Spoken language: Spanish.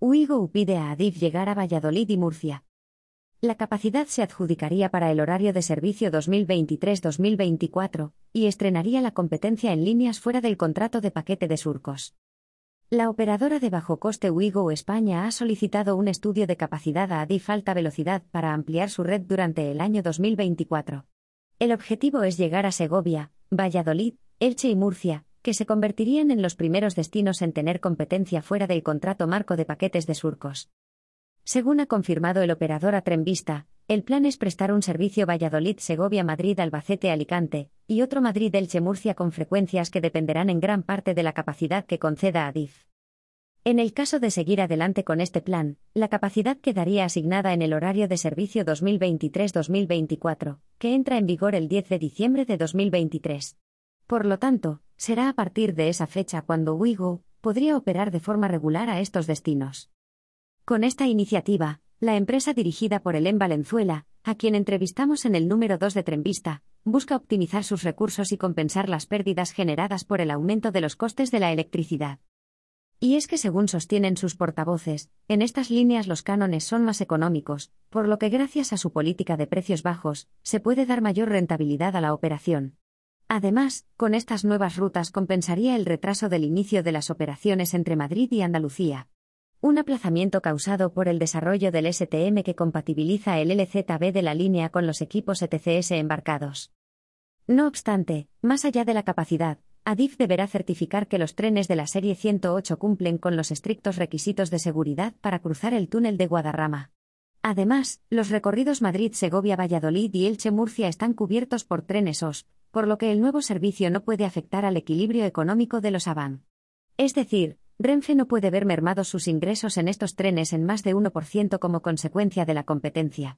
Uigo pide a Adif llegar a Valladolid y Murcia. La capacidad se adjudicaría para el horario de servicio 2023-2024 y estrenaría la competencia en líneas fuera del contrato de paquete de surcos. La operadora de bajo coste Uigo España ha solicitado un estudio de capacidad a Adif alta velocidad para ampliar su red durante el año 2024. El objetivo es llegar a Segovia, Valladolid, Elche y Murcia, que se convertirían en los primeros destinos en tener competencia fuera del contrato marco de paquetes de surcos. Según ha confirmado el operador a Trenvista, el plan es prestar un servicio Valladolid-Segovia-Madrid-Albacete-Alicante y otro Madrid-Elche-Murcia con frecuencias que dependerán en gran parte de la capacidad que conceda Adif. En el caso de seguir adelante con este plan, la capacidad quedaría asignada en el horario de servicio 2023-2024, que entra en vigor el 10 de diciembre de 2023. Por lo tanto, será a partir de esa fecha cuando Wigo podría operar de forma regular a estos destinos. Con esta iniciativa, la empresa dirigida por Elén Valenzuela, a quien entrevistamos en el número 2 de Trenvista, busca optimizar sus recursos y compensar las pérdidas generadas por el aumento de los costes de la electricidad. Y es que según sostienen sus portavoces, en estas líneas los cánones son más económicos, por lo que gracias a su política de precios bajos, se puede dar mayor rentabilidad a la operación. Además, con estas nuevas rutas compensaría el retraso del inicio de las operaciones entre Madrid y Andalucía. Un aplazamiento causado por el desarrollo del STM que compatibiliza el LZB de la línea con los equipos ETCS embarcados. No obstante, más allá de la capacidad, ADIF deberá certificar que los trenes de la serie 108 cumplen con los estrictos requisitos de seguridad para cruzar el túnel de Guadarrama. Además, los recorridos Madrid-Segovia-Valladolid y Elche-Murcia están cubiertos por trenes OSP, por lo que el nuevo servicio no puede afectar al equilibrio económico de los AVAN. Es decir, Renfe no puede ver mermados sus ingresos en estos trenes en más de 1% como consecuencia de la competencia.